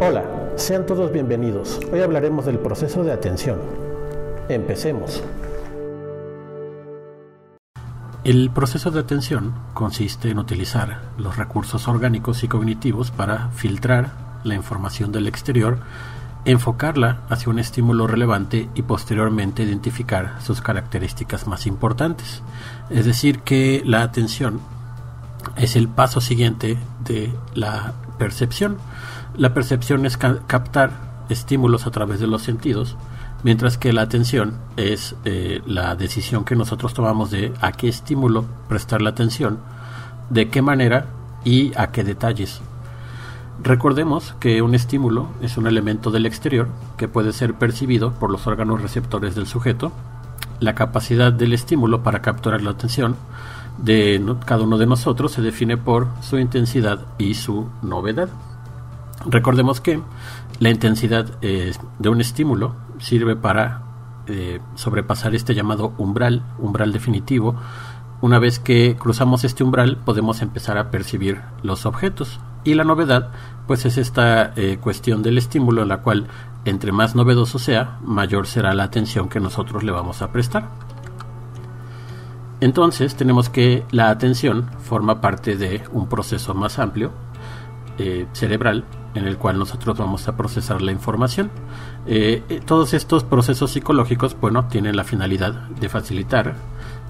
Hola, sean todos bienvenidos. Hoy hablaremos del proceso de atención. Empecemos. El proceso de atención consiste en utilizar los recursos orgánicos y cognitivos para filtrar la información del exterior, enfocarla hacia un estímulo relevante y posteriormente identificar sus características más importantes. Es decir, que la atención es el paso siguiente de la percepción. La percepción es captar estímulos a través de los sentidos, mientras que la atención es eh, la decisión que nosotros tomamos de a qué estímulo prestar la atención, de qué manera y a qué detalles. Recordemos que un estímulo es un elemento del exterior que puede ser percibido por los órganos receptores del sujeto. La capacidad del estímulo para capturar la atención de cada uno de nosotros se define por su intensidad y su novedad. Recordemos que la intensidad eh, de un estímulo sirve para eh, sobrepasar este llamado umbral, umbral definitivo. Una vez que cruzamos este umbral podemos empezar a percibir los objetos. Y la novedad, pues es esta eh, cuestión del estímulo en la cual entre más novedoso sea, mayor será la atención que nosotros le vamos a prestar. Entonces tenemos que la atención forma parte de un proceso más amplio cerebral en el cual nosotros vamos a procesar la información. Eh, eh, todos estos procesos psicológicos, bueno, tienen la finalidad de facilitar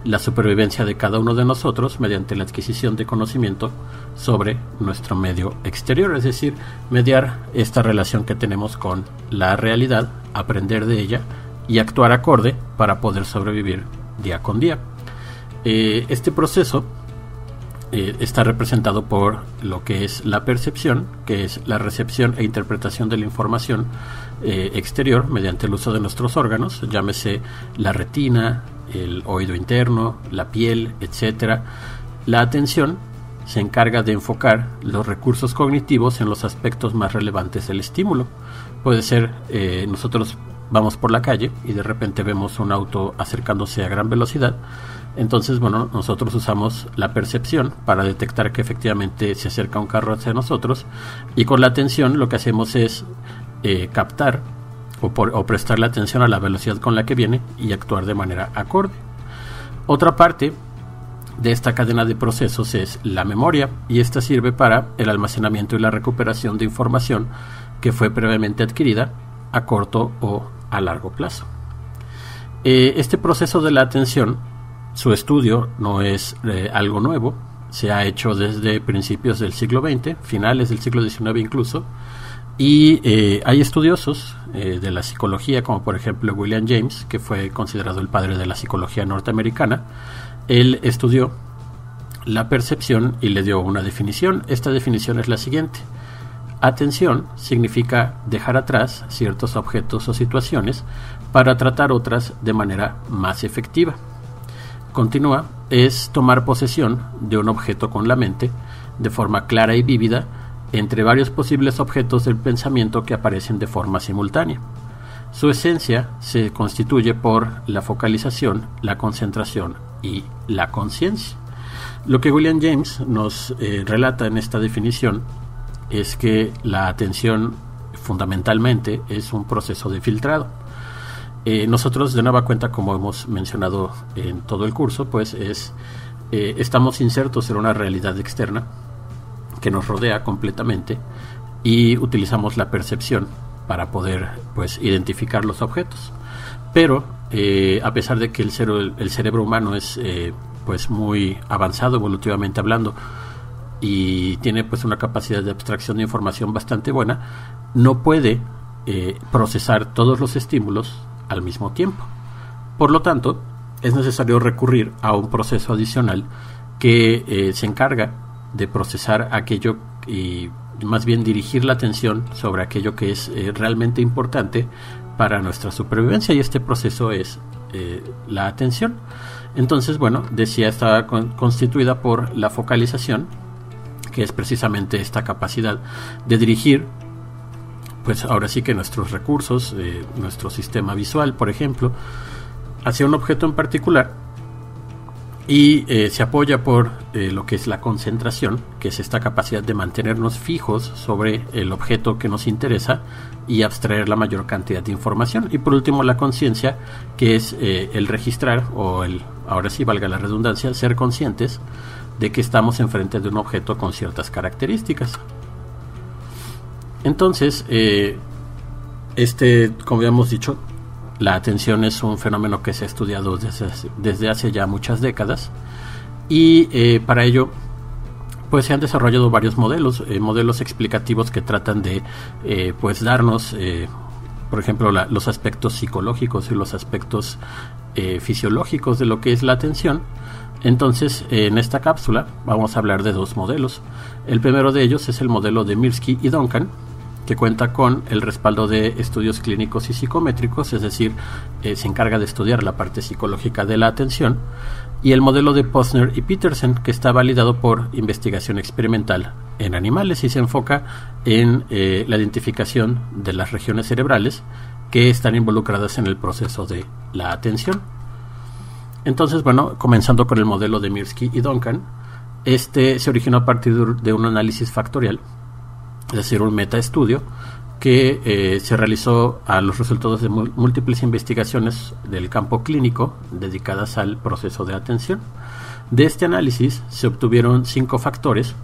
la supervivencia de cada uno de nosotros mediante la adquisición de conocimiento sobre nuestro medio exterior, es decir, mediar esta relación que tenemos con la realidad, aprender de ella y actuar acorde para poder sobrevivir día con día. Eh, este proceso eh, está representado por lo que es la percepción, que es la recepción e interpretación de la información eh, exterior mediante el uso de nuestros órganos, llámese la retina, el oído interno, la piel, etc. La atención se encarga de enfocar los recursos cognitivos en los aspectos más relevantes del estímulo. Puede ser, nosotros vamos por la calle y de repente vemos un auto acercándose a gran velocidad entonces, bueno, nosotros usamos la percepción para detectar que efectivamente se acerca un carro hacia nosotros y con la atención lo que hacemos es eh, captar o, prestarle atención a la velocidad con la que viene y actuar de manera acorde. Otra parte de esta cadena de procesos es la memoria y esta sirve para el almacenamiento y la recuperación de información que fue previamente adquirida a corto o a largo plazo. Eh, este proceso de la atención su estudio no es eh, algo nuevo, se ha hecho desde principios del siglo XX, finales del siglo XIX incluso, y eh, hay estudiosos eh, de la psicología, como por ejemplo William James, que fue considerado el padre de la psicología norteamericana. Él estudió la percepción y le dio una definición. Esta definición es la siguiente. Atención significa dejar atrás ciertos objetos o situaciones para tratar otras de manera más efectiva continúa es tomar posesión de un objeto con la mente de forma clara y vívida entre varios posibles objetos del pensamiento que aparecen de forma simultánea. Su esencia se constituye por la focalización, la concentración y la conciencia. Lo que William James nos eh, relata en esta definición es que la atención fundamentalmente es un proceso de filtrado eh, nosotros de nueva cuenta, como hemos mencionado en todo el curso, pues es eh, estamos insertos en una realidad externa que nos rodea completamente y utilizamos la percepción para poder pues identificar los objetos. Pero eh, a pesar de que el, cerebro, el cerebro humano es pues muy avanzado evolutivamente hablando y tiene pues una capacidad de abstracción de información bastante buena, no puede procesar todos los estímulos al mismo tiempo. Por lo tanto, es necesario recurrir a un proceso adicional que eh, se encarga de procesar aquello y más bien dirigir la atención sobre aquello que es eh, realmente importante para nuestra supervivencia y este proceso es eh, la atención. Entonces, bueno, decía, está constituida por la focalización, que es precisamente esta capacidad de dirigir pues ahora sí que nuestros recursos, eh, nuestro sistema visual, por ejemplo, hacia un objeto en particular y eh, se apoya por eh, lo que es la concentración, que es esta capacidad de mantenernos fijos sobre el objeto que nos interesa y abstraer la mayor cantidad de información. Y por último, la conciencia, que es el registrar, o el, ahora sí valga la redundancia, ser conscientes de que estamos enfrente de un objeto con ciertas características. Entonces, este, como habíamos dicho, la atención es un fenómeno que se ha estudiado desde, hace ya muchas décadas y eh, para ello pues se han desarrollado varios modelos, eh, modelos explicativos que tratan de eh, pues darnos por ejemplo los aspectos psicológicos y los aspectos fisiológicos de lo que es la atención. Entonces, en esta cápsula vamos a hablar de dos modelos. El primero de ellos es el modelo de Mirsky y Duncan, que cuenta con el respaldo de estudios clínicos y psicométricos, es decir, eh, se encarga de estudiar la parte psicológica de la atención, y el modelo de Posner y Peterson, que está validado por investigación experimental en animales y se enfoca en eh, la identificación de las regiones cerebrales que están involucradas en el proceso de la atención. Entonces, bueno, comenzando con el modelo de Mirsky y Duncan, este se originó a partir de un análisis factorial es decir, un metaestudio que eh, se realizó a los resultados de múltiples investigaciones del campo clínico dedicadas al proceso de atención. De este análisis se obtuvieron cinco factores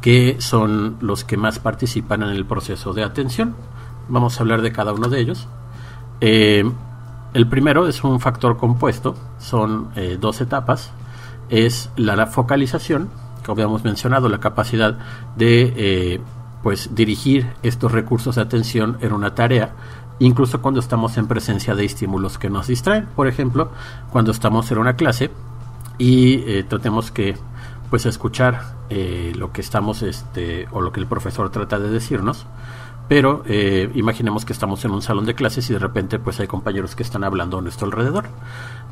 que son los que más participan en el proceso de atención. Vamos a hablar de cada uno de ellos. Eh, el primero es un factor compuesto, son eh, dos etapas. Es la focalización, que habíamos mencionado, la capacidad de pues dirigir estos recursos de atención en una tarea, incluso cuando estamos en presencia de estímulos que nos distraen. Por ejemplo, cuando estamos en una clase y eh, tratemos que pues escuchar eh, lo que estamos este o lo que el profesor trata de decirnos pero eh, imaginemos que estamos en un salón de clases y de repente pues hay compañeros que están hablando a nuestro alrededor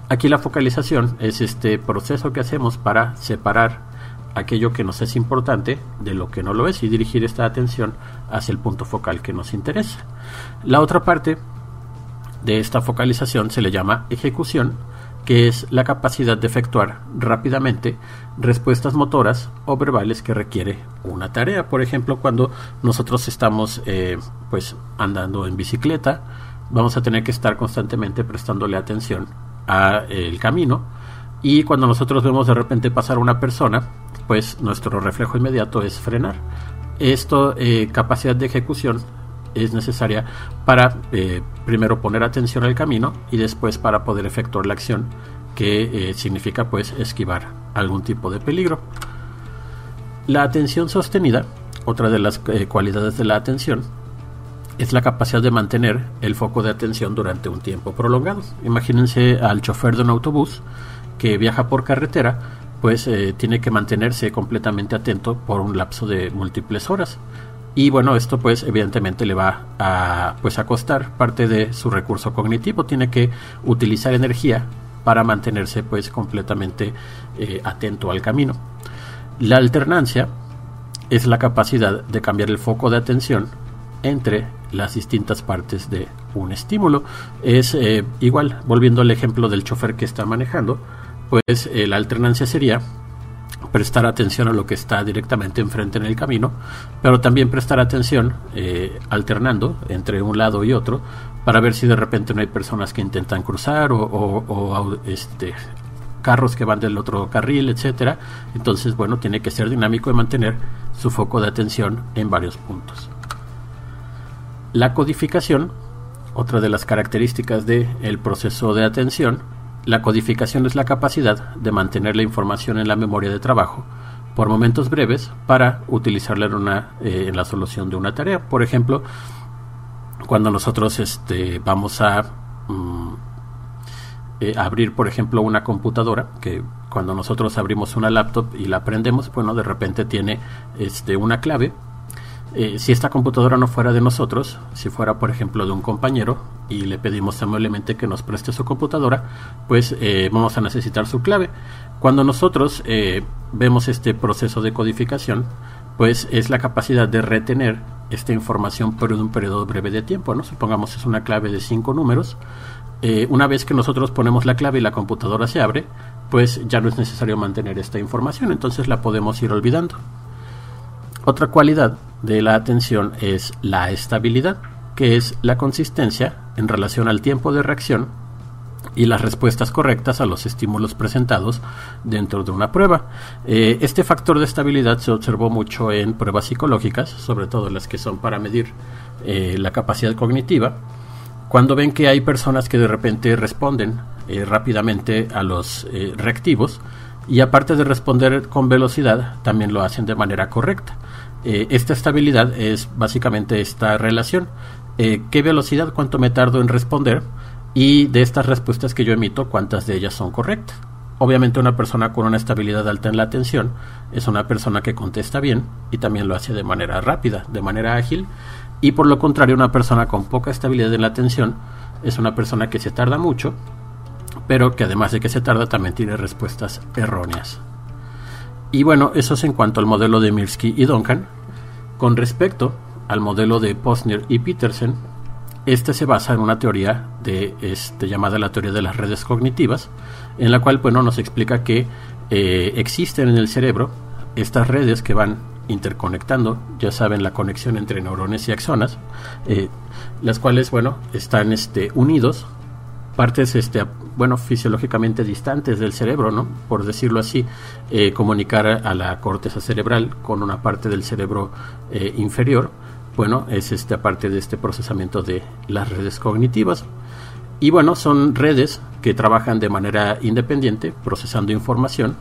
aquí la focalización es este proceso que hacemos para separar aquello que nos es importante de lo que no lo es y dirigir esta atención hacia el punto focal que nos interesa. La otra parte de esta focalización se le llama ejecución, que es la capacidad de efectuar rápidamente respuestas motoras o verbales que requiere una tarea. Por ejemplo, cuando nosotros estamos eh, pues andando en bicicleta, vamos a tener que estar constantemente prestándole atención al camino y cuando nosotros vemos de repente pasar una persona, pues nuestro reflejo inmediato es frenar. Esto, eh, capacidad de ejecución, es necesaria para eh, primero poner atención al camino y después para poder efectuar la acción que eh, significa pues esquivar algún tipo de peligro. La atención sostenida, otra de las cualidades de la atención, es la capacidad de mantener el foco de atención durante un tiempo prolongado. Imagínense al chofer de un autobús que viaja por carretera pues eh, tiene que mantenerse completamente atento por un lapso de múltiples horas. Y bueno, esto pues evidentemente le va a pues a costar parte de su recurso cognitivo, tiene que utilizar energía para mantenerse pues completamente eh, atento al camino. La alternancia es la capacidad de cambiar el foco de atención entre las distintas partes de un estímulo. Es eh, igual, volviendo al ejemplo del chofer que está manejando, pues eh, la alternancia sería prestar atención a lo que está directamente enfrente en el camino, pero también prestar atención eh, alternando entre un lado y otro para ver si de repente no hay personas que intentan cruzar o, este, carros que van del otro carril, etcétera. Entonces, bueno, tiene que ser dinámico y mantener su foco de atención en varios puntos. La codificación, otra de las características del proceso de atención, la codificación es la capacidad de mantener la información en la memoria de trabajo por momentos breves para utilizarla en, una, eh, en la solución de una tarea. Por ejemplo, cuando nosotros este, vamos a mm, eh, abrir, por ejemplo, una computadora, que cuando nosotros abrimos una laptop y la prendemos, bueno, de repente tiene este, una clave eh, si esta computadora no fuera de nosotros, si fuera por ejemplo de un compañero y le pedimos amablemente que nos preste su computadora, pues eh, vamos a necesitar su clave. Cuando nosotros eh, vemos este proceso de codificación, pues es la capacidad de retener esta información por un periodo breve de tiempo, ¿no? Supongamos es una clave de cinco números. una vez que nosotros ponemos la clave y la computadora se abre, pues ya no es necesario mantener esta información, entonces la podemos ir olvidando. Otra cualidad de la atención es la estabilidad, que es la consistencia en relación al tiempo de reacción y las respuestas correctas a los estímulos presentados dentro de una prueba. Eh, este factor de estabilidad se observó mucho en pruebas psicológicas, sobre todo las que son para medir eh, la capacidad cognitiva, cuando ven que hay personas que de repente responden eh, rápidamente a los reactivos y aparte de responder con velocidad, también lo hacen de manera correcta. esta estabilidad es básicamente esta relación. ¿Qué velocidad, cuánto me tardo en responder? y de estas respuestas que yo emito, cuántas de ellas son correctas. Obviamente una persona con una estabilidad alta en la atención es una persona que contesta bien y también lo hace de manera rápida, de manera ágil, y por lo contrario una persona con poca estabilidad en la atención es una persona que se tarda mucho, pero que además de que se tarda también tiene respuestas erróneas. Y bueno, eso es en cuanto al modelo de Mirsky y Duncan. Con respecto al modelo de Posner y Petersen, este se basa en una teoría de, este, llamada la teoría de las redes cognitivas, en la cual bueno, nos explica que eh, existen en el cerebro estas redes que van interconectando, ya saben la conexión entre neurones y axonas, eh, las cuales bueno están este, unidos, partes este, bueno fisiológicamente distantes del cerebro, ¿no? por decirlo así, eh, comunicar a la corteza cerebral con una parte del cerebro inferior bueno, es este, aparte de este procesamiento de las redes cognitivas. Y bueno, son redes que trabajan de manera independiente, procesando información,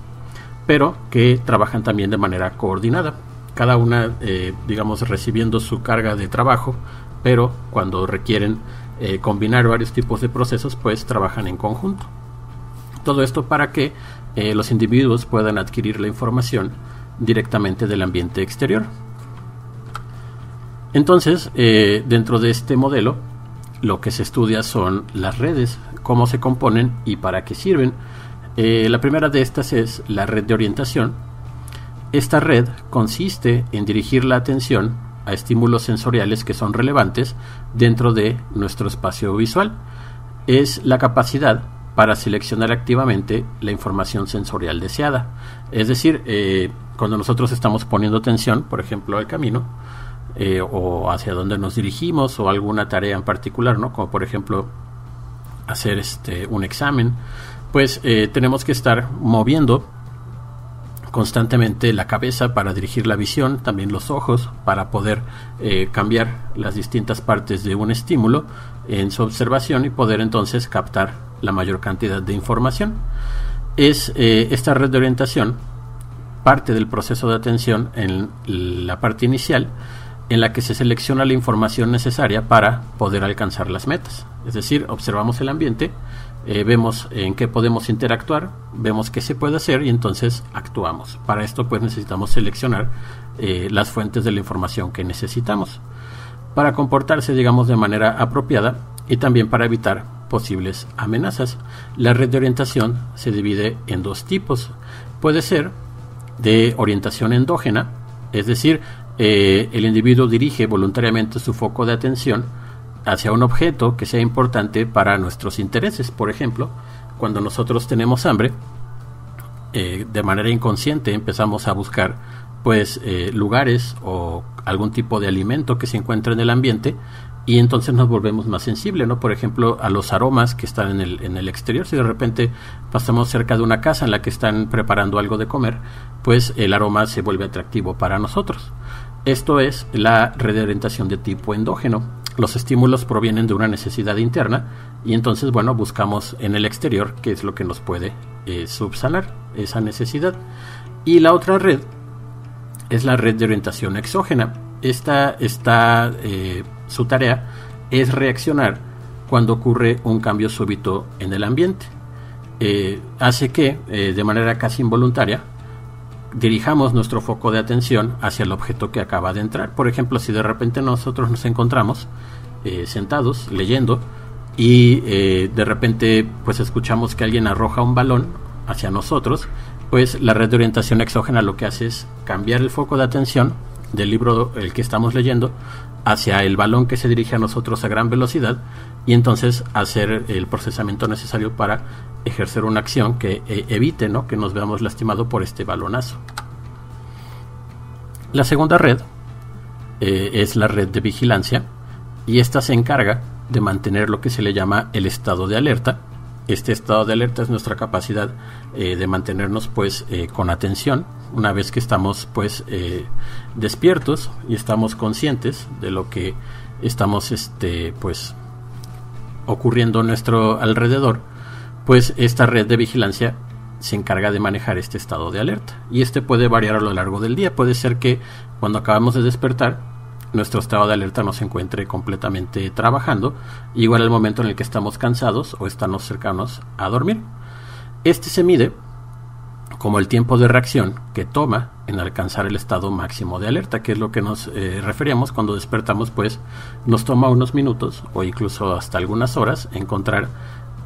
pero que trabajan también de manera coordinada. Cada una, eh, digamos, recibiendo su carga de trabajo, pero cuando requieren eh, combinar varios tipos de procesos, pues trabajan en conjunto. Todo esto para que eh, los individuos puedan adquirir la información directamente del ambiente exterior. Entonces, eh, dentro de este modelo, lo que se estudia son las redes, cómo se componen y para qué sirven. Eh, la primera de estas es la red de orientación. Esta red consiste en dirigir la atención a estímulos sensoriales que son relevantes dentro de nuestro espacio visual. Es la capacidad para seleccionar activamente la información sensorial deseada. Es decir, eh, cuando nosotros estamos poniendo atención, por ejemplo, al camino, eh, o hacia dónde nos dirigimos o alguna tarea en particular, ¿no? Como por ejemplo hacer este un examen, pues eh, tenemos que estar moviendo constantemente la cabeza para dirigir la visión, también los ojos para poder eh, cambiar las distintas partes de un estímulo en su observación y poder entonces captar la mayor cantidad de información. Es esta red de orientación parte del proceso de atención en la parte inicial en la que se selecciona la información necesaria para poder alcanzar las metas. Es decir, observamos el ambiente, eh, vemos en qué podemos interactuar, vemos qué se puede hacer y entonces actuamos. Para esto pues necesitamos seleccionar eh, las fuentes de la información que necesitamos para comportarse digamos de manera apropiada y también para evitar posibles amenazas. La red de orientación se divide en dos tipos. Puede ser de orientación endógena, es decir, eh, el individuo dirige voluntariamente su foco de atención hacia un objeto que sea importante para nuestros intereses. Por ejemplo, cuando nosotros tenemos hambre, eh, de manera inconsciente empezamos a buscar pues eh, lugares o algún tipo de alimento que se encuentra en el ambiente y entonces nos volvemos más sensibles, ¿no? Por ejemplo, a los aromas que están en el, en el exterior. Si de repente pasamos cerca de una casa en la que están preparando algo de comer, pues el aroma se vuelve atractivo para nosotros. Esto es la red de orientación de tipo endógeno. Los estímulos provienen de una necesidad interna y entonces, bueno, buscamos en el exterior qué es lo que nos puede eh, subsanar esa necesidad. Y la otra red es la red de orientación exógena. Esta está, eh, su tarea es reaccionar cuando ocurre un cambio súbito en el ambiente. Eh, hace que, de manera casi involuntaria, dirijamos nuestro foco de atención hacia el objeto que acaba de entrar. Por ejemplo, si de repente nosotros nos encontramos eh, sentados leyendo y eh, de repente pues escuchamos que alguien arroja un balón hacia nosotros, pues la red de orientación exógena lo que hace es cambiar el foco de atención del libro el que estamos leyendo hacia el balón que se dirige a nosotros a gran velocidad y entonces hacer el procesamiento necesario para ejercer una acción que eh, evite ¿no? que nos veamos lastimados por este balonazo. La segunda red eh, es la red de vigilancia y esta se encarga de mantener lo que se le llama el estado de alerta. Este estado de alerta es nuestra capacidad eh, de mantenernos pues con atención una vez que estamos pues despiertos y estamos conscientes de lo que estamos este pues ocurriendo a nuestro alrededor, pues esta red de vigilancia se encarga de manejar este estado de alerta. Y este puede variar a lo largo del día. Puede ser que cuando acabamos de despertar, nuestro estado de alerta no se encuentre completamente trabajando, igual al momento en el que estamos cansados o estamos cercanos a dormir. Este se mide como el tiempo de reacción que toma en alcanzar el estado máximo de alerta, que es lo que nos eh, referíamos cuando despertamos, pues nos toma unos minutos o incluso hasta algunas horas encontrar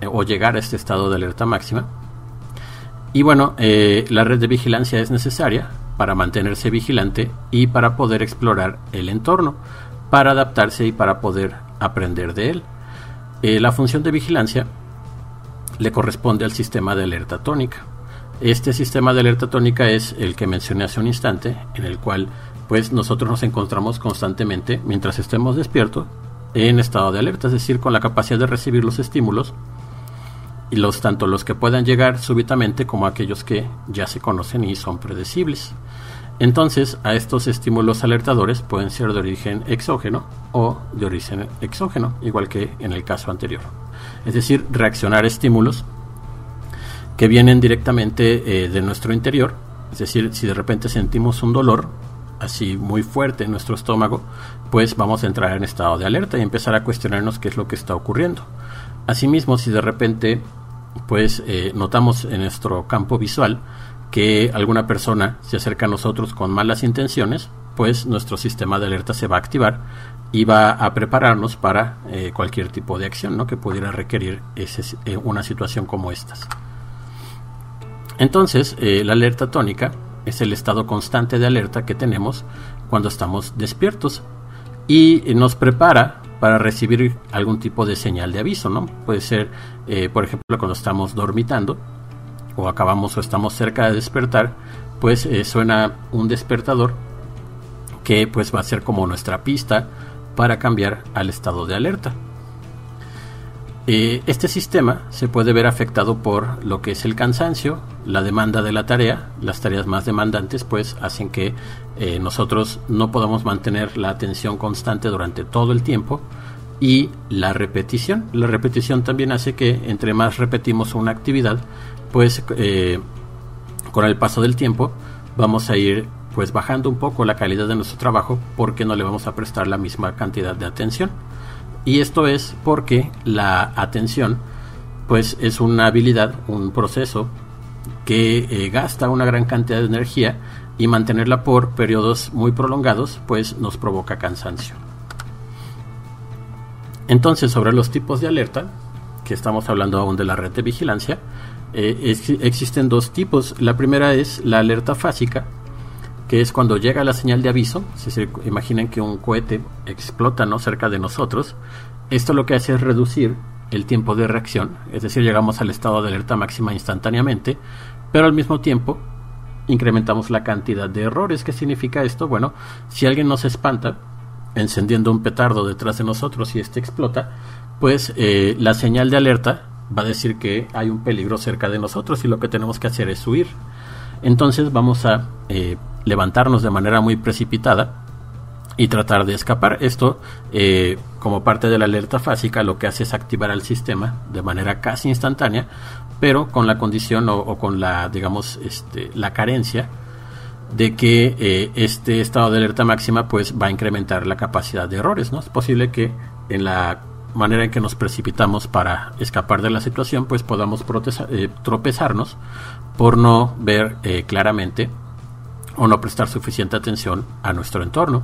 o llegar a este estado de alerta máxima. Y bueno, eh, la red de vigilancia es necesaria para mantenerse vigilante y para poder explorar el entorno, para adaptarse y para poder aprender de él. la función de vigilancia le corresponde al sistema de alerta tónica. Este sistema de alerta tónica es el que mencioné hace un instante, en el cual pues nosotros nos encontramos constantemente mientras estemos despiertos en estado de alerta, es decir, con la capacidad de recibir los estímulos y los tanto los que puedan llegar súbitamente como aquellos que ya se conocen y son predecibles. Entonces, a estos estímulos alertadores pueden ser de origen exógeno o de origen exógeno, igual que en el caso anterior. Es decir, reaccionar estímulos que vienen directamente eh, de nuestro interior. Es decir, si de repente sentimos un dolor así muy fuerte en nuestro estómago, pues vamos a entrar en estado de alerta y empezar a cuestionarnos qué es lo que está ocurriendo. Asimismo, si de repente pues eh, notamos en nuestro campo visual que alguna persona se acerca a nosotros con malas intenciones, pues nuestro sistema de alerta se va a activar y va a prepararnos para eh, cualquier tipo de acción ¿no? que pudiera requerir ese, una situación como estas. Entonces, eh, la alerta tónica es el estado constante de alerta que tenemos cuando estamos despiertos y nos prepara para recibir algún tipo de señal de aviso, ¿no? Puede ser, eh, por ejemplo, cuando estamos dormitando o acabamos o estamos cerca de despertar, pues eh, suena un despertador que pues va a ser como nuestra pista para cambiar al estado de alerta. Eh, este sistema se puede ver afectado por lo que es el cansancio, la demanda de la tarea, las tareas más demandantes pues hacen que eh, nosotros no podamos mantener la atención constante durante todo el tiempo y la repetición. La repetición también hace que entre más repetimos una actividad pues eh, con el paso del tiempo vamos a ir pues bajando un poco la calidad de nuestro trabajo porque no le vamos a prestar la misma cantidad de atención. Y esto es porque la atención pues es una habilidad, un proceso que eh, gasta una gran cantidad de energía y mantenerla por periodos muy prolongados pues nos provoca cansancio. Entonces sobre los tipos de alerta, que estamos hablando aún de la red de vigilancia, eh, existen dos tipos. La primera es la alerta fásica, que es cuando llega la señal de aviso, si se imaginen que un cohete explota ¿no? cerca de nosotros, esto lo que hace es reducir el tiempo de reacción, es decir, llegamos al estado de alerta máxima instantáneamente, pero al mismo tiempo incrementamos la cantidad de errores. ¿Qué significa esto? Bueno, si alguien nos espanta encendiendo un petardo detrás de nosotros y este explota, pues eh, la señal de alerta va a decir que hay un peligro cerca de nosotros y lo que tenemos que hacer es huir. Entonces vamos a eh, levantarnos de manera muy precipitada y tratar de escapar. Esto, eh, como parte de la alerta fásica, lo que hace es activar al sistema de manera casi instantánea, pero con la condición o, con la, digamos, este, la carencia de que eh, este estado de alerta máxima pues va a incrementar la capacidad de errores. ¿no? Es posible que en la manera en que nos precipitamos para escapar de la situación pues podamos tropezarnos por no ver claramente o no prestar suficiente atención a nuestro entorno.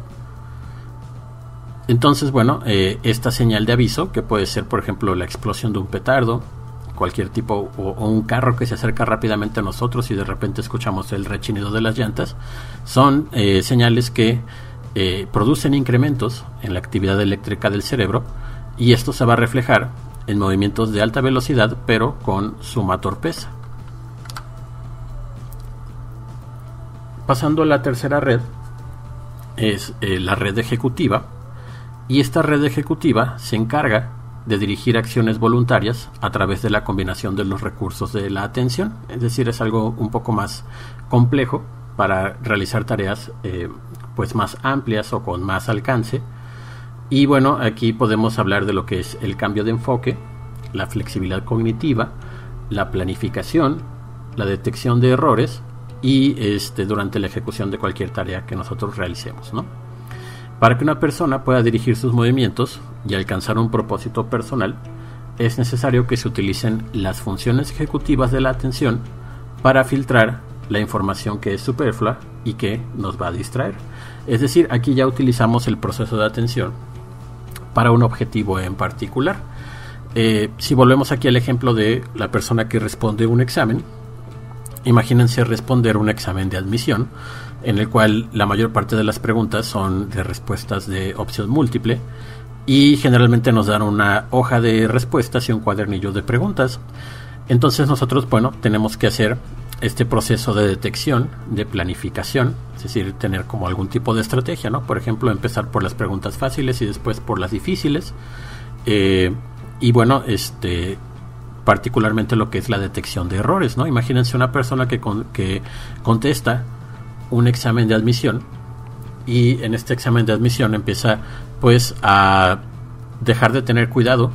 Entonces, bueno, eh, esta señal de aviso, que puede ser, por ejemplo, la explosión de un petardo, cualquier tipo, o, un carro que se acerca rápidamente a nosotros y de repente escuchamos el rechinido de las llantas, son eh, señales que eh, producen incrementos en la actividad eléctrica del cerebro y esto se va a reflejar en movimientos de alta velocidad pero con suma torpeza. Pasando a la tercera red es eh, la red ejecutiva y esta red ejecutiva se encarga de dirigir acciones voluntarias a través de la combinación de los recursos de la atención, es decir, es algo un poco más complejo para realizar tareas eh, pues más amplias o con más alcance. Y bueno, aquí podemos hablar de lo que es el cambio de enfoque, la flexibilidad cognitiva, la planificación, la detección de errores y este, durante la ejecución de cualquier tarea que nosotros realicemos. ¿no? Para que una persona pueda dirigir sus movimientos y alcanzar un propósito personal, es necesario que se utilicen las funciones ejecutivas de la atención para filtrar la información que es superflua y que nos va a distraer. Es decir, aquí ya utilizamos el proceso de atención para un objetivo en particular. Eh, si volvemos aquí al ejemplo de la persona que responde un examen, imagínense responder un examen de admisión en el cual la mayor parte de las preguntas son de respuestas de opción múltiple y generalmente nos dan una hoja de respuestas y un cuadernillo de preguntas. Entonces nosotros, bueno, tenemos que hacer este proceso de detección, de planificación, es decir, tener como algún tipo de estrategia, ¿no? Por ejemplo, empezar por las preguntas fáciles y después por las difíciles. Eh, y bueno, este particularmente lo que es la detección de errores, ¿no? Imagínense una persona que, que contesta un examen de admisión y en este examen de admisión empieza pues a dejar de tener cuidado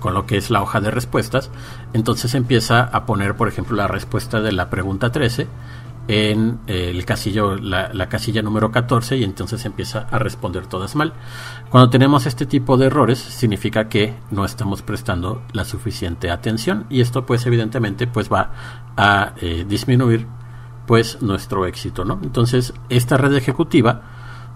con lo que es la hoja de respuestas, entonces empieza a poner, por ejemplo, la respuesta de la pregunta 13 en el casillo, la, la, casilla número 14 y entonces empieza a responder todas mal. Cuando tenemos este tipo de errores significa que no estamos prestando la suficiente atención y esto pues evidentemente pues va a eh, disminuir pues nuestro éxito, ¿no? Entonces, esta red ejecutiva,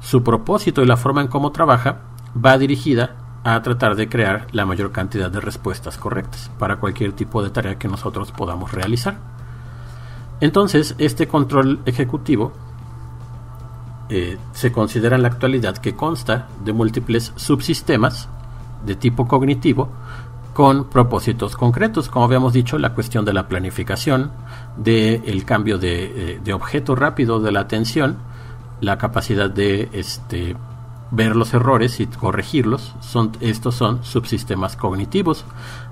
su propósito y la forma en cómo trabaja va dirigida a tratar de crear la mayor cantidad de respuestas correctas para cualquier tipo de tarea que nosotros podamos realizar. Entonces, este control ejecutivo eh, se considera en la actualidad que consta de múltiples subsistemas de tipo cognitivo con propósitos concretos, como habíamos dicho, la cuestión de la planificación, del cambio de, eh, de, objeto rápido de la atención, la capacidad de este, ver los errores y corregirlos, son, estos son subsistemas cognitivos.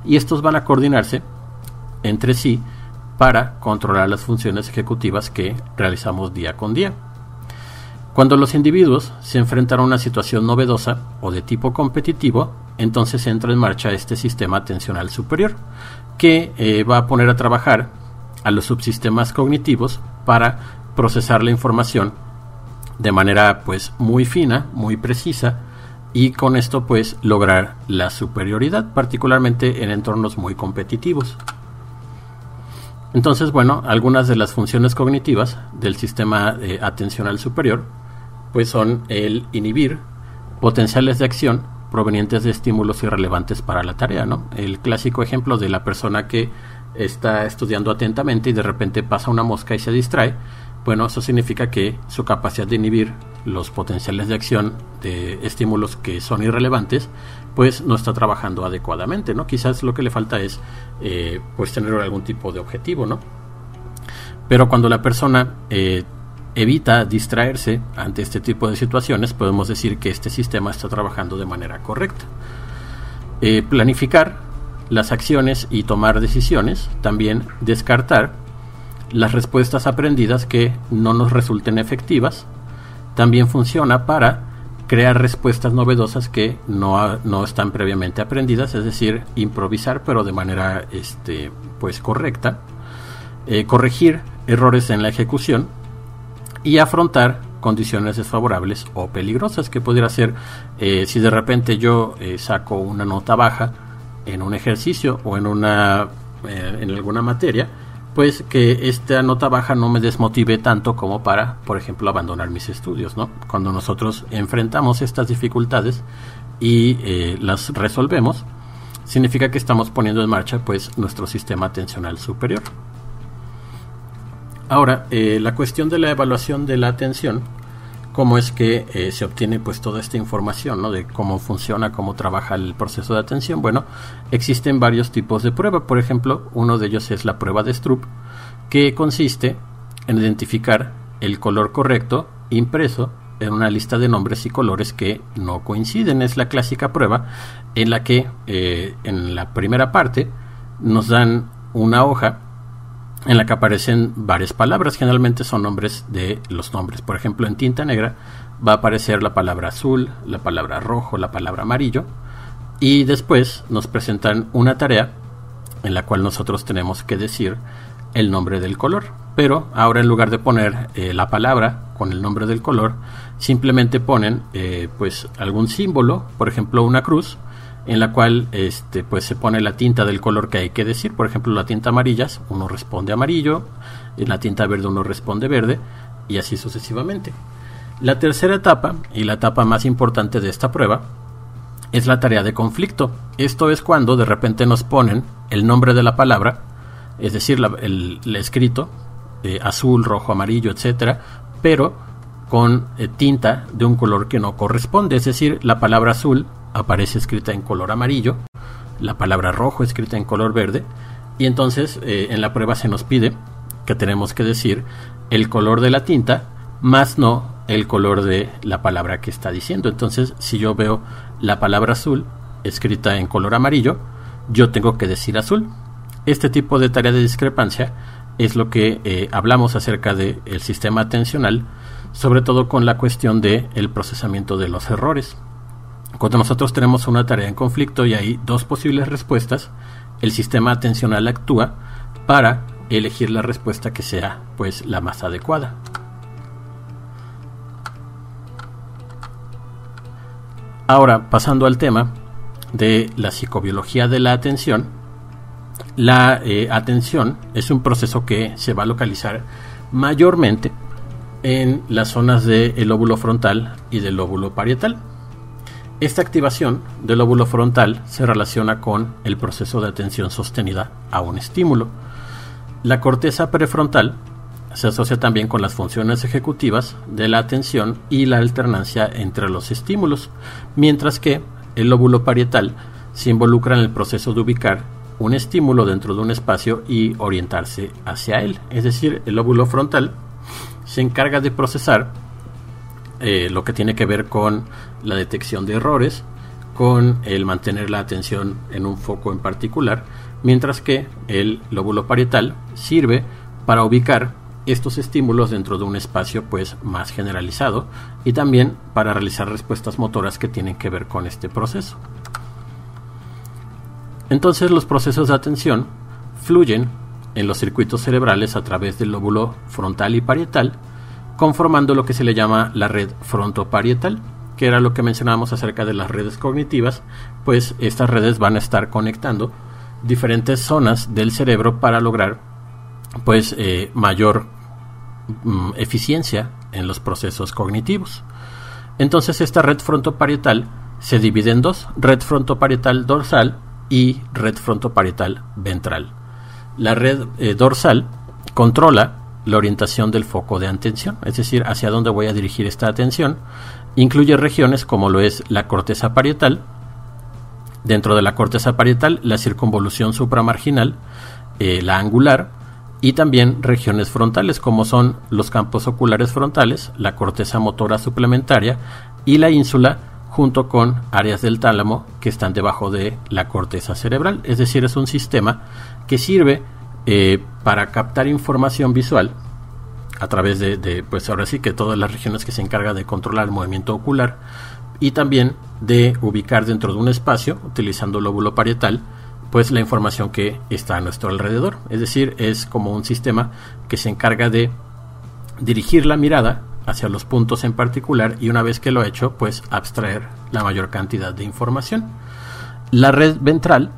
Y estos van a coordinarse entre sí para controlar las funciones ejecutivas que realizamos día con día. Cuando los individuos se enfrentan a una situación novedosa o de tipo competitivo, entonces entra en marcha este sistema atencional superior, que eh, va a poner a trabajar a los subsistemas cognitivos para procesar la información de manera pues muy fina, muy precisa y con esto pues lograr la superioridad, particularmente en entornos muy competitivos. Entonces, bueno, algunas de las funciones cognitivas del sistema eh, atencional superior pues son el inhibir potenciales de acción provenientes de estímulos irrelevantes para la tarea, ¿no? El clásico ejemplo de la persona que está estudiando atentamente y de repente pasa una mosca y se distrae, bueno, eso significa que su capacidad de inhibir los potenciales de acción de estímulos que son irrelevantes, pues no está trabajando adecuadamente, ¿no? Quizás lo que le falta es, eh, pues, tener algún tipo de objetivo, ¿no? Pero cuando la persona eh, evita distraerse ante este tipo de situaciones, podemos decir que este sistema está trabajando de manera correcta. Eh, planificar las acciones y tomar decisiones, también descartar las respuestas aprendidas que no nos resulten efectivas, también funciona para crear respuestas novedosas que no, no están previamente aprendidas, es decir, improvisar pero de manera este, pues correcta, eh, corregir errores en la ejecución, y afrontar condiciones desfavorables o peligrosas que pudiera ser eh, si de repente yo eh, saco una nota baja en un ejercicio o en una en alguna materia pues que esta nota baja no me desmotive tanto como para por ejemplo abandonar mis estudios no cuando nosotros enfrentamos estas dificultades y las resolvemos significa que estamos poniendo en marcha pues nuestro sistema atencional superior. Ahora, eh, la cuestión de la evaluación de la atención cómo es que eh, se obtiene pues toda esta información, ¿no? De cómo funciona, cómo trabaja el proceso de atención. Bueno, existen varios tipos de prueba. Por ejemplo, uno de ellos es la prueba de Stroop, que consiste en identificar el color correcto impreso en una lista de nombres y colores que no coinciden. Es la clásica prueba en la que eh, en la primera parte nos dan una hoja en la que aparecen varias palabras, generalmente son nombres de los nombres. Por ejemplo, en tinta negra va a aparecer la palabra azul, la palabra rojo, la palabra amarillo, y después nos presentan una tarea en la cual nosotros tenemos que decir el nombre del color. Pero ahora en lugar de poner eh, la palabra con el nombre del color, simplemente ponen eh, pues algún símbolo, por ejemplo una cruz, en la cual este, pues se pone la tinta del color que hay que decir. Por ejemplo, la tinta amarilla, uno responde amarillo, en la tinta verde uno responde verde, y así sucesivamente. La tercera etapa, y la etapa más importante de esta prueba, es la tarea de conflicto. Esto es cuando de repente nos ponen el nombre de la palabra, es decir, el, escrito, eh, azul, rojo, amarillo, etcétera, pero con eh, tinta de un color que no corresponde, es decir, la palabra azul aparece escrita en color amarillo, la palabra rojo escrita en color verde, y entonces eh, en la prueba se nos pide que tenemos que decir el color de la tinta, más no el color de la palabra que está diciendo. Entonces, si yo veo la palabra azul escrita en color amarillo, yo tengo que decir azul. Este tipo de tarea de discrepancia es lo que eh, hablamos acerca del sistema atencional, sobre todo con la cuestión del el procesamiento de los errores. Cuando nosotros tenemos una tarea en conflicto y hay dos posibles respuestas, el sistema atencional actúa para elegir la respuesta que sea pues la más adecuada. Ahora, pasando al tema de la psicobiología de la atención, la eh, atención es un proceso que se va a localizar mayormente en las zonas del lóbulo frontal y del lóbulo parietal. Esta activación del lóbulo frontal se relaciona con el proceso de atención sostenida a un estímulo. La corteza prefrontal se asocia también con las funciones ejecutivas de la atención y la alternancia entre los estímulos, mientras que el lóbulo parietal se involucra en el proceso de ubicar un estímulo dentro de un espacio y orientarse hacia él. Es decir, el lóbulo frontal se encarga de procesar eh, lo que tiene que ver con la detección de errores, con el mantener la atención en un foco en particular, mientras que el lóbulo parietal sirve para ubicar estos estímulos dentro de un espacio pues más generalizado y también para realizar respuestas motoras que tienen que ver con este proceso. Entonces los procesos de atención fluyen en los circuitos cerebrales a través del lóbulo frontal y parietal conformando lo que se le llama la red frontoparietal, que era lo que mencionábamos acerca de las redes cognitivas, pues estas redes van a estar conectando diferentes zonas del cerebro para lograr pues eh, mayor mm, eficiencia en los procesos cognitivos. Entonces esta red frontoparietal se divide en dos, red frontoparietal dorsal y red frontoparietal ventral. La red eh, dorsal controla la orientación del foco de atención, es decir, hacia dónde voy a dirigir esta atención. Incluye regiones como lo es la corteza parietal, dentro de la corteza parietal la circunvolución supramarginal, eh, la angular y también regiones frontales como son los campos oculares frontales, la corteza motora suplementaria y la ínsula junto con áreas del tálamo que están debajo de la corteza cerebral. Es decir, es un sistema que sirve eh, para captar información visual a través de, pues ahora sí que todas las regiones que se encargan de controlar el movimiento ocular y también de ubicar dentro de un espacio, utilizando el lóbulo parietal, pues la información que está a nuestro alrededor. Es decir, es como un sistema que se encarga de dirigir la mirada hacia los puntos en particular y una vez que lo ha hecho, pues abstraer la mayor cantidad de información. La red ventral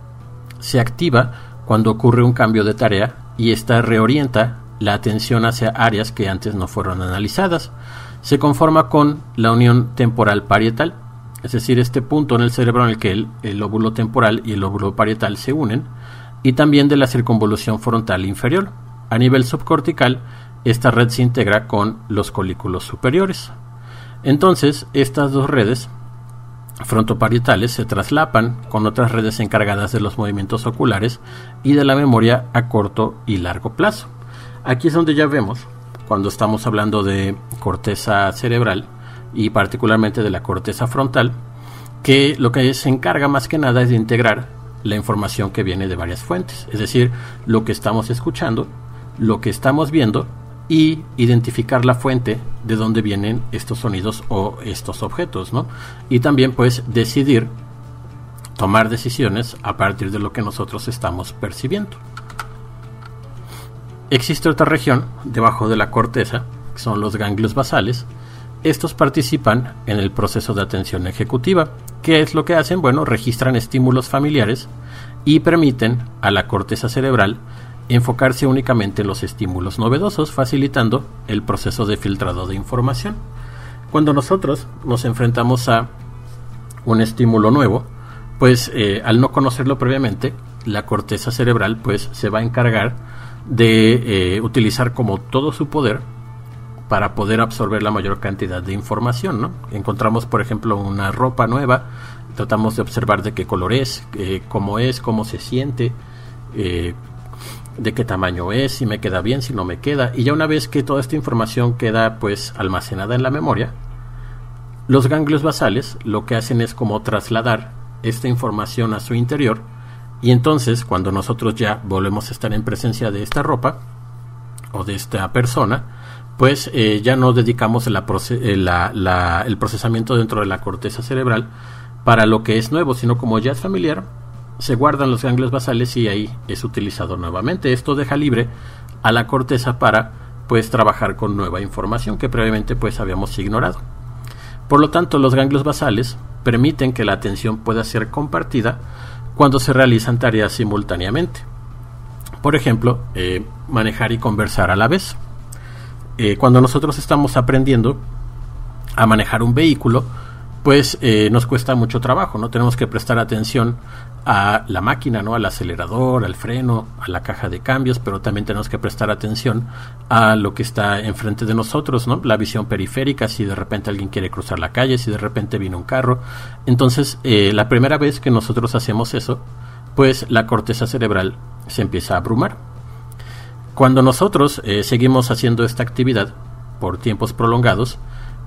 se activa cuando ocurre un cambio de tarea y esta reorienta la atención hacia áreas que antes no fueron analizadas. Se conforma con la unión temporal parietal, es decir, este punto en el cerebro en el que el, lóbulo temporal y el lóbulo parietal se unen, y también de la circunvolución frontal inferior. A nivel subcortical, esta red se integra con los colículos superiores. Entonces, estas dos redes frontoparietales se traslapan con otras redes encargadas de los movimientos oculares y de la memoria a corto y largo plazo. Aquí es donde ya vemos, cuando estamos hablando de corteza cerebral y particularmente de la corteza frontal, que lo que se encarga más que nada es de integrar la información que viene de varias fuentes, es decir, lo que estamos escuchando, lo que estamos viendo y identificar la fuente de dónde vienen estos sonidos o estos objetos, ¿no? Y también pues decidir tomar decisiones a partir de lo que nosotros estamos percibiendo. Existe otra región debajo de la corteza, que son los ganglios basales. Estos participan en el proceso de atención ejecutiva. ¿Qué es lo que hacen? Bueno, registran estímulos familiares y permiten a la corteza cerebral enfocarse únicamente en los estímulos novedosos, facilitando el proceso de filtrado de información. Cuando nosotros nos enfrentamos a un estímulo nuevo, pues eh, al no conocerlo previamente, la corteza cerebral pues se va a encargar de eh, utilizar como todo su poder para poder absorber la mayor cantidad de información. ¿no? Encontramos, por ejemplo, una ropa nueva, tratamos de observar de qué color es, eh, cómo es, cómo se siente, de qué tamaño es, si me queda bien, si no me queda. Y ya una vez que toda esta información queda pues almacenada en la memoria, los ganglios basales lo que hacen es como trasladar esta información a su interior y entonces cuando nosotros ya volvemos a estar en presencia de esta ropa o de esta persona, pues eh, ya no dedicamos eh, el procesamiento dentro de la corteza cerebral para lo que es nuevo, sino como ya es familiar, se guardan los ganglios basales y ahí es utilizado nuevamente. Esto deja libre a la corteza para pues trabajar con nueva información que previamente pues habíamos ignorado. Por lo tanto, los ganglios basales permiten que la atención pueda ser compartida cuando se realizan tareas simultáneamente. Por ejemplo, eh, manejar y conversar a la vez. Eh, cuando nosotros estamos aprendiendo a manejar un vehículo, pues eh, nos cuesta mucho trabajo, ¿no? Tenemos que prestar atención a la máquina, ¿no? Al acelerador, al freno, a la caja de cambios, pero también tenemos que prestar atención a lo que está enfrente de nosotros, ¿no? La visión periférica, si de repente alguien quiere cruzar la calle, si de repente viene un carro. Entonces, eh, la primera vez que nosotros hacemos eso, pues la corteza cerebral se empieza a abrumar. Cuando nosotros eh, seguimos haciendo esta actividad por tiempos prolongados,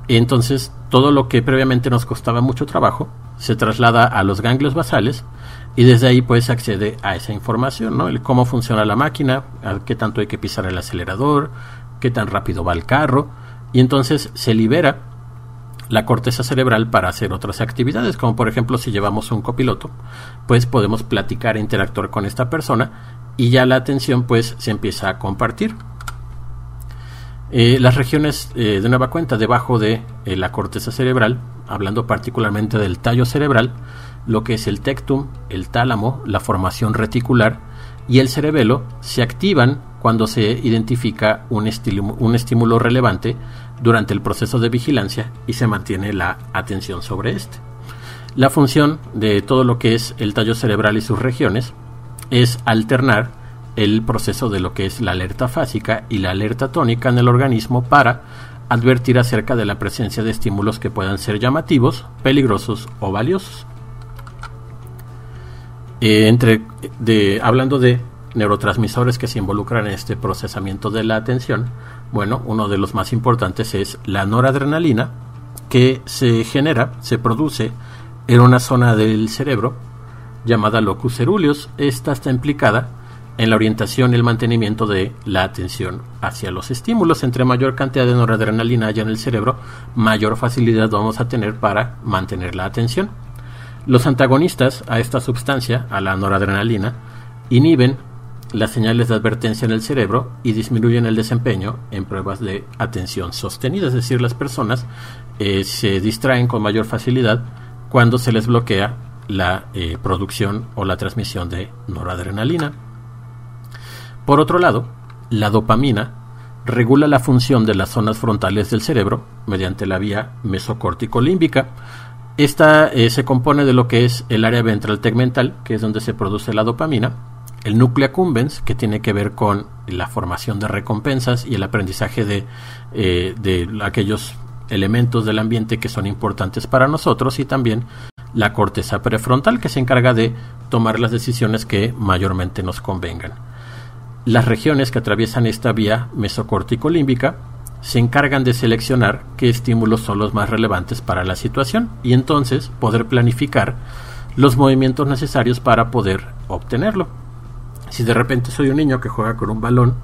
entonces todo lo que previamente nos costaba mucho trabajo se traslada a los ganglios basales y desde ahí pues accede a esa información, ¿no? El cómo funciona la máquina, qué tanto hay que pisar el acelerador, qué tan rápido va el carro y entonces se libera la corteza cerebral para hacer otras actividades, como por ejemplo si llevamos un copiloto, pues podemos platicar e interactuar con esta persona y ya la atención pues se empieza a compartir. Eh, las regiones eh, de nueva cuenta debajo de eh, la corteza cerebral, hablando particularmente del tallo cerebral, lo que es el tectum, el tálamo, la formación reticular y el cerebelo se activan cuando se identifica un, estímulo relevante durante el proceso de vigilancia y se mantiene la atención sobre este. La función de todo lo que es el tallo cerebral y sus regiones es alternar el proceso de lo que es la alerta fásica y la alerta tónica en el organismo para advertir acerca de la presencia de estímulos que puedan ser llamativos, peligrosos o valiosos. Eh, entre, hablando de neurotransmisores que se involucran en este procesamiento de la atención, bueno, uno de los más importantes es la noradrenalina, que se genera, se produce en una zona del cerebro llamada locus ceruleus. Esta está implicada en la orientación y el mantenimiento de la atención hacia los estímulos. Entre mayor cantidad de noradrenalina haya en el cerebro, mayor facilidad vamos a tener para mantener la atención. Los antagonistas a esta sustancia, a la noradrenalina, inhiben las señales de advertencia en el cerebro y disminuyen el desempeño en pruebas de atención sostenida, es decir, las personas eh, se distraen con mayor facilidad cuando se les bloquea la eh, producción o la transmisión de noradrenalina. Por otro lado, la dopamina regula la función de las zonas frontales del cerebro mediante la vía mesocórtico-límbica. Esta eh, se compone de lo que es el área ventral tegmental, que es donde se produce la dopamina, el núcleo accumbens, que tiene que ver con la formación de recompensas y el aprendizaje de, eh, aquellos elementos del ambiente que son importantes para nosotros y también la corteza prefrontal que se encarga de tomar las decisiones que mayormente nos convengan. Las regiones que atraviesan esta vía mesocórtico-límbica se encargan de seleccionar qué estímulos son los más relevantes para la situación y entonces poder planificar los movimientos necesarios para poder obtenerlo. Si de repente soy un niño que juega con un balón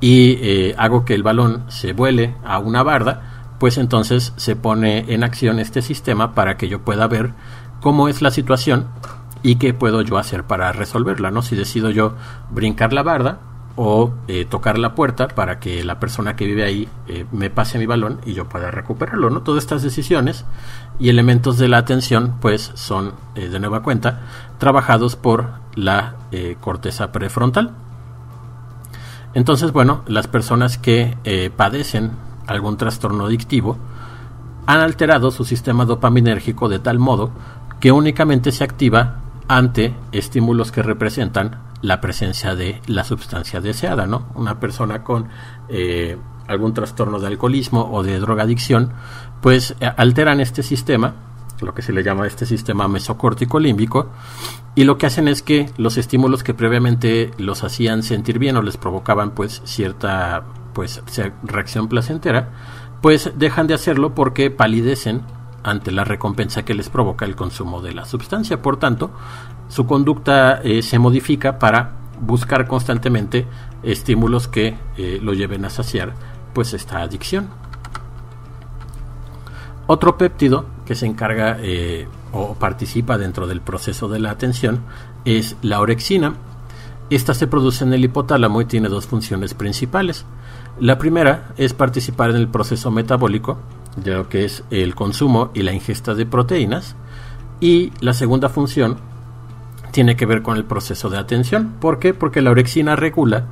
y eh, hago que el balón se vuele a una barda, pues entonces se pone en acción este sistema para que yo pueda ver cómo es la situación y qué puedo yo hacer para resolverla, ¿no? Si decido yo brincar la barda, o eh, tocar la puerta para que la persona que vive ahí eh, me pase mi balón y yo pueda recuperarlo, ¿no? Todas estas decisiones y elementos de la atención, pues son eh, de nueva cuenta trabajados por la corteza prefrontal. Entonces, bueno, las personas que padecen algún trastorno adictivo han alterado su sistema dopaminérgico de tal modo que únicamente se activa ante estímulos que representan la presencia de la sustancia deseada, ¿no? Una persona con eh, algún trastorno de alcoholismo o de drogadicción, pues eh, alteran este sistema, lo que se le llama este sistema mesocórtico límbico, y lo que hacen es que los estímulos que previamente los hacían sentir bien o les provocaban pues cierta pues reacción placentera, pues dejan de hacerlo porque palidecen ante la recompensa que les provoca el consumo de la sustancia. Por tanto, su conducta eh, se modifica para buscar constantemente estímulos que eh, lo lleven a saciar pues esta adicción. Otro péptido que se encarga eh, o participa dentro del proceso de la atención es la orexina. Esta se produce en el hipotálamo y tiene dos funciones principales. La primera es participar en el proceso metabólico, de lo que es el consumo y la ingesta de proteínas. Y la segunda función tiene que ver con el proceso de atención. ¿Por qué? Porque la orexina regula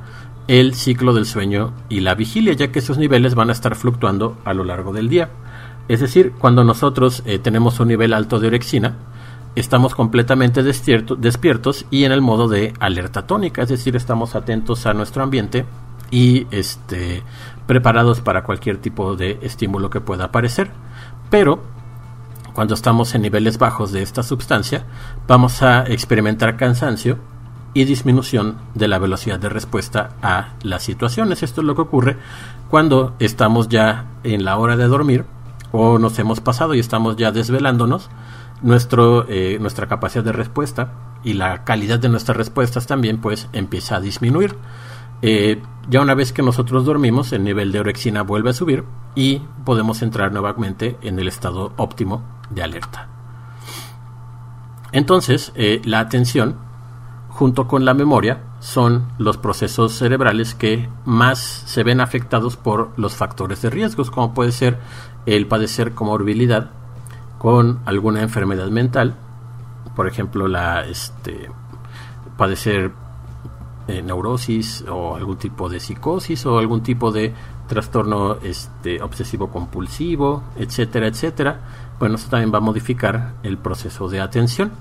el ciclo del sueño y la vigilia, ya que esos niveles van a estar fluctuando a lo largo del día. Es decir, cuando nosotros eh, tenemos un nivel alto de orexina, estamos completamente despiertos y en el modo de alerta tónica, es decir, estamos atentos a nuestro ambiente y este, preparados para cualquier tipo de estímulo que pueda aparecer. Pero cuando estamos en niveles bajos de esta sustancia, vamos a experimentar cansancio y disminución de la velocidad de respuesta a las situaciones. Esto es lo que ocurre cuando estamos ya en la hora de dormir o nos hemos pasado y estamos ya desvelándonos. Eh, nuestra capacidad de respuesta y la calidad de nuestras respuestas también pues empieza a disminuir. Eh, ya una vez que nosotros dormimos, el nivel de orexina vuelve a subir y podemos entrar nuevamente en el estado óptimo de alerta. Entonces, eh, la atención, junto con la memoria, son los procesos cerebrales que más se ven afectados por los factores de riesgos, como puede ser el padecer comorbilidad con alguna enfermedad mental, por ejemplo, la este, padecer eh, neurosis o algún tipo de psicosis o algún tipo de trastorno este, obsesivo compulsivo, etcétera, etcétera. Bueno, eso también va a modificar el proceso de atención.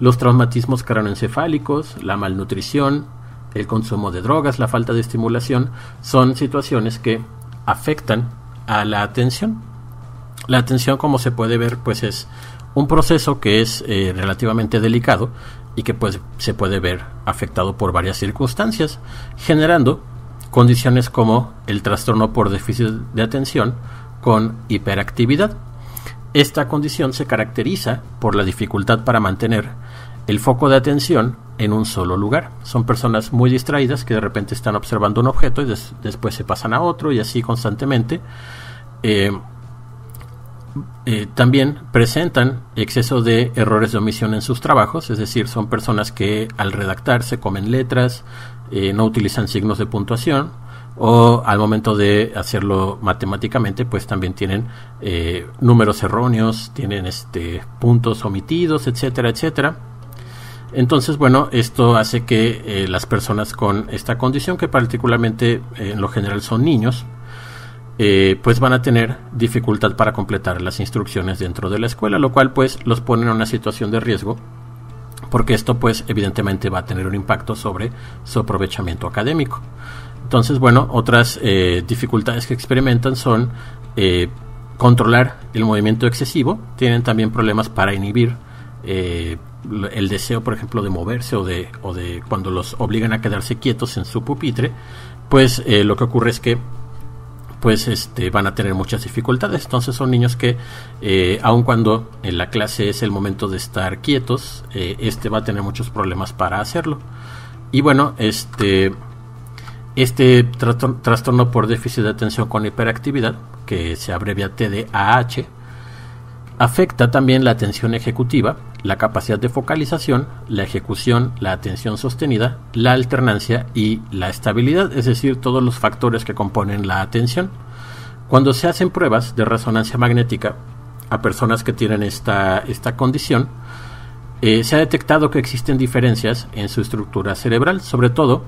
Los traumatismos craneoencefálicos, la malnutrición, el consumo de drogas, la falta de estimulación, son situaciones que afectan a la atención. La atención, como se puede ver, pues es un proceso que es eh, relativamente delicado y que pues, se puede ver afectado por varias circunstancias, generando condiciones como el trastorno por déficit de atención con hiperactividad. Esta condición se caracteriza por la dificultad para mantener el foco de atención en un solo lugar. Son personas muy distraídas que de repente están observando un objeto y después se pasan a otro y así constantemente. Eh, eh, también presentan exceso de errores de omisión en sus trabajos, es decir, son personas que al redactar se comen letras, eh, no utilizan signos de puntuación o al momento de hacerlo matemáticamente pues también tienen eh, números erróneos, tienen este puntos omitidos, etcétera, etcétera. Entonces, bueno, esto hace que las personas con esta condición, que particularmente en lo general son niños, eh, pues van a tener dificultad para completar las instrucciones dentro de la escuela, lo cual pues los pone en una situación de riesgo porque esto pues evidentemente va a tener un impacto sobre su aprovechamiento académico. Entonces, bueno, otras eh, dificultades que experimentan son eh, controlar el movimiento excesivo, tienen también problemas para inhibir eh, el deseo, por ejemplo, de moverse o de, o de cuando los obligan a quedarse quietos en su pupitre, pues lo que ocurre es que pues este, van a tener muchas dificultades. Entonces son niños que, eh, aun cuando en la clase es el momento de estar quietos, eh, este va a tener muchos problemas para hacerlo. Y bueno, este, este trastorno por déficit de atención con hiperactividad, que se abrevia TDAH, afecta también la atención ejecutiva, la capacidad de focalización, la ejecución, la atención sostenida, la alternancia y la estabilidad, es decir, todos los factores que componen la atención. Cuando se hacen pruebas de resonancia magnética a personas que tienen esta, esta condición, eh, se ha detectado que existen diferencias en su estructura cerebral, sobre todo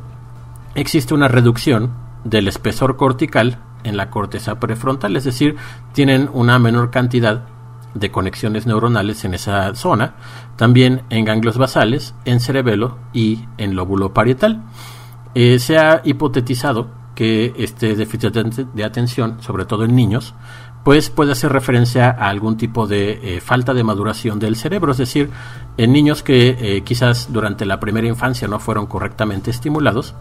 existe una reducción del espesor cortical en la corteza prefrontal, es decir, tienen una menor cantidad de conexiones neuronales en esa zona, también en ganglios basales, en cerebelo y en lóbulo parietal. Eh, se ha hipotetizado que este déficit de atención, sobre todo en niños, pues puede hacer referencia a algún tipo de eh, falta de maduración del cerebro, es decir, en niños que eh, quizás durante la primera infancia no fueron correctamente estimulados,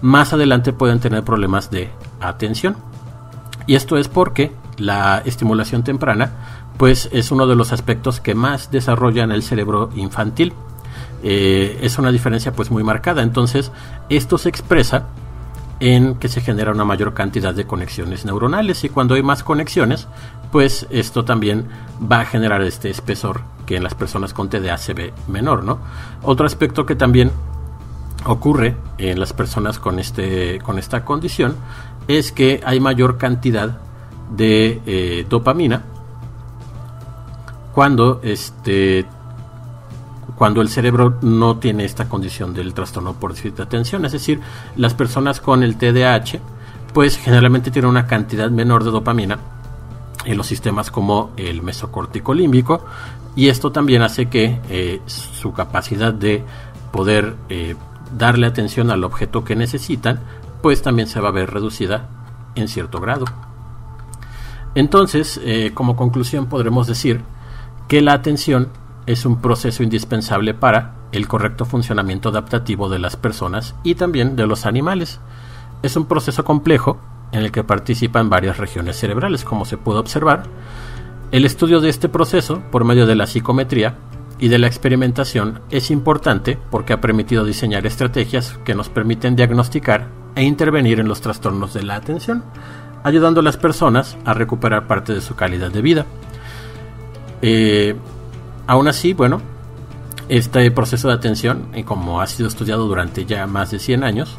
más adelante pueden tener problemas de atención. Y esto es porque la estimulación temprana pues es uno de los aspectos que más desarrollan el cerebro infantil. Eh, es una diferencia pues muy marcada. Entonces, esto se expresa en que se genera una mayor cantidad de conexiones neuronales y cuando hay más conexiones, pues esto también va a generar este espesor que en las personas con TDA se ve menor, ¿no? Otro aspecto que también ocurre en las personas con este con esta condición es que hay mayor cantidad de eh, dopamina cuando este cuando el cerebro no tiene esta condición del trastorno por déficit de atención, es decir, las personas con el TDAH pues generalmente tienen una cantidad menor de dopamina en los sistemas como el mesocórtico límbico y esto también hace que eh, su capacidad de poder eh, darle atención al objeto que necesitan pues también se va a ver reducida en cierto grado. Entonces, eh, como conclusión podremos decir que la atención es un proceso indispensable para el correcto funcionamiento adaptativo de las personas y también de los animales. Es un proceso complejo en el que participan varias regiones cerebrales, como se puede observar. El estudio de este proceso por medio de la psicometría y de la experimentación es importante porque ha permitido diseñar estrategias que nos permiten diagnosticar e intervenir en los trastornos de la atención, ayudando a las personas a recuperar parte de su calidad de vida. Eh, aún así, bueno, este proceso de atención, y como ha sido estudiado durante ya más de 100 años,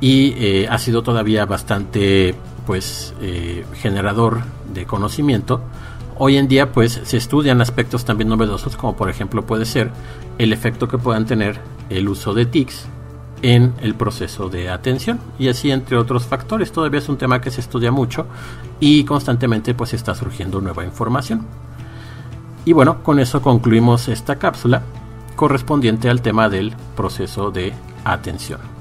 y eh, ha sido todavía bastante pues eh, generador de conocimiento, hoy en día pues se estudian aspectos también novedosos como por ejemplo puede ser el efecto que puedan tener el uso de TICs en el proceso de atención y así entre otros factores. Todavía es un tema que se estudia mucho y constantemente pues está surgiendo nueva información y bueno, con eso concluimos esta cápsula correspondiente al tema del proceso de atención.